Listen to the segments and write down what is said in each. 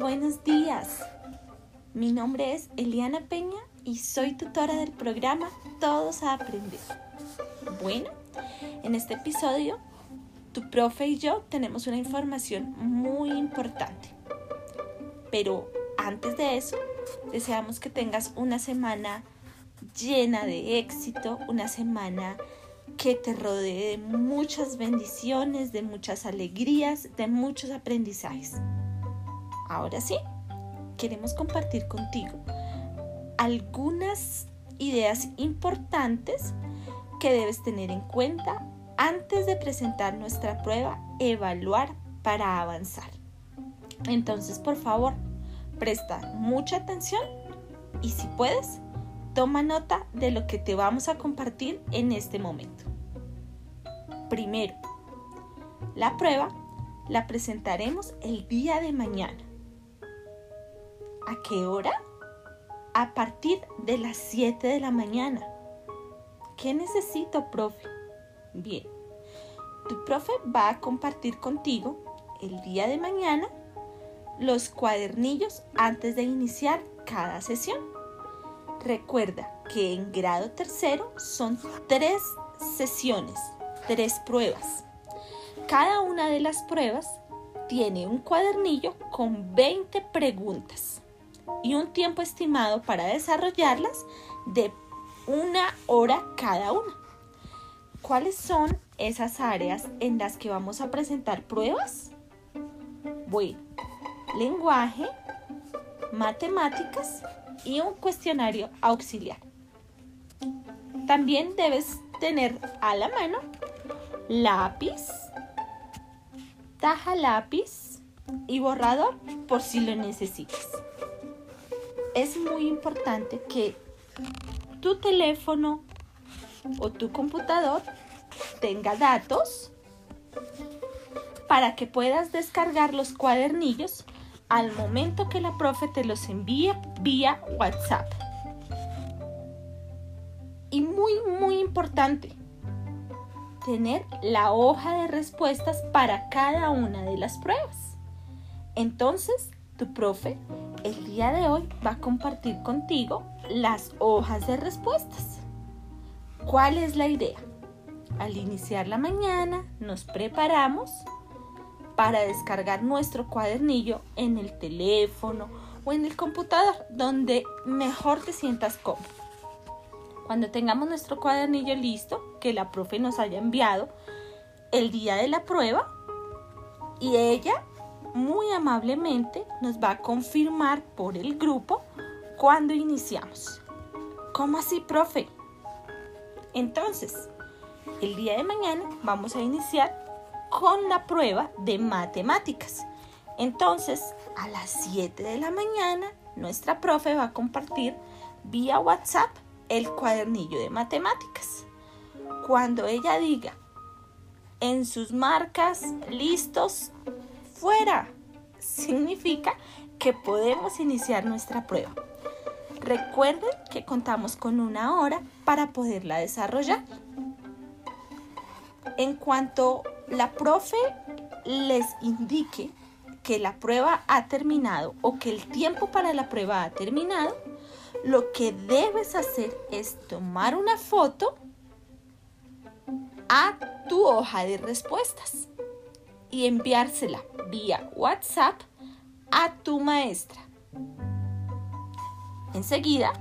buenos días. Mi nombre es Eliana Peña y soy tutora del programa Todos a Aprender. Bueno, en este episodio, tu profe y yo tenemos una información muy importante. Pero antes de eso, deseamos que tengas una semana llena de éxito, una semana que te rodee de muchas bendiciones, de muchas alegrías, de muchos aprendizajes. Ahora sí, queremos compartir contigo algunas ideas importantes que debes tener en cuenta antes de presentar nuestra prueba, evaluar para avanzar. Entonces, por favor, presta mucha atención y si puedes, toma nota de lo que te vamos a compartir en este momento. Primero, la prueba la presentaremos el día de mañana. ¿A qué hora? A partir de las 7 de la mañana. ¿Qué necesito, profe? Bien, tu profe va a compartir contigo el día de mañana los cuadernillos antes de iniciar cada sesión. Recuerda que en grado tercero son tres sesiones, tres pruebas. Cada una de las pruebas tiene un cuadernillo con 20 preguntas y un tiempo estimado para desarrollarlas de una hora cada una. ¿Cuáles son esas áreas en las que vamos a presentar pruebas? Bueno, lenguaje, matemáticas y un cuestionario auxiliar. También debes tener a la mano lápiz, taja lápiz y borrador por si lo necesitas es muy importante que tu teléfono o tu computador tenga datos para que puedas descargar los cuadernillos al momento que la profe te los envíe vía WhatsApp. Y muy, muy importante, tener la hoja de respuestas para cada una de las pruebas. Entonces, tu profe el día de hoy va a compartir contigo las hojas de respuestas. ¿Cuál es la idea? Al iniciar la mañana nos preparamos para descargar nuestro cuadernillo en el teléfono o en el computador, donde mejor te sientas cómodo. Cuando tengamos nuestro cuadernillo listo, que la profe nos haya enviado el día de la prueba, y ella muy amablemente nos va a confirmar por el grupo cuando iniciamos. ¿Cómo así, profe? Entonces, el día de mañana vamos a iniciar con la prueba de matemáticas. Entonces, a las 7 de la mañana, nuestra profe va a compartir vía WhatsApp el cuadernillo de matemáticas. Cuando ella diga en sus marcas, listos, fuera. Significa que podemos iniciar nuestra prueba. Recuerden que contamos con una hora para poderla desarrollar. En cuanto la profe les indique que la prueba ha terminado o que el tiempo para la prueba ha terminado, lo que debes hacer es tomar una foto a tu hoja de respuestas y enviársela vía WhatsApp a tu maestra. Enseguida,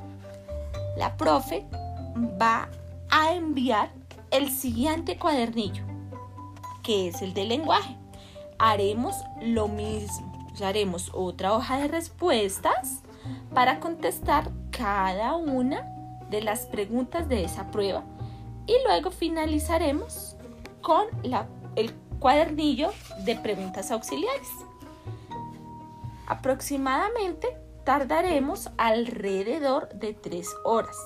la profe va a enviar el siguiente cuadernillo, que es el de lenguaje. Haremos lo mismo. Haremos otra hoja de respuestas para contestar cada una de las preguntas de esa prueba y luego finalizaremos con la, cuadernillo de preguntas auxiliares. Aproximadamente tardaremos alrededor de tres horas.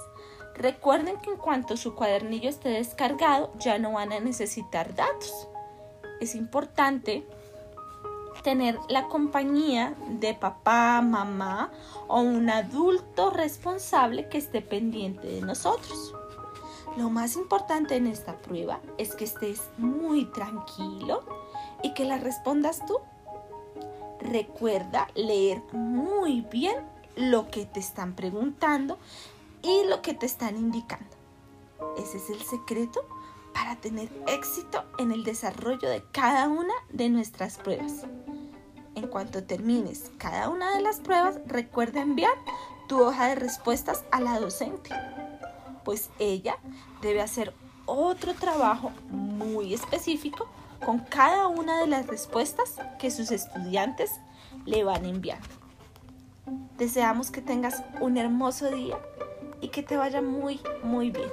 Recuerden que en cuanto su cuadernillo esté descargado ya no van a necesitar datos. Es importante tener la compañía de papá, mamá o un adulto responsable que esté pendiente de nosotros. Lo más importante en esta prueba es que estés muy tranquilo y que la respondas tú. Recuerda leer muy bien lo que te están preguntando y lo que te están indicando. Ese es el secreto para tener éxito en el desarrollo de cada una de nuestras pruebas. En cuanto termines cada una de las pruebas, recuerda enviar tu hoja de respuestas a la docente, pues ella debe hacer otro trabajo muy específico con cada una de las respuestas que sus estudiantes le van a enviar. Deseamos que tengas un hermoso día y que te vaya muy, muy bien.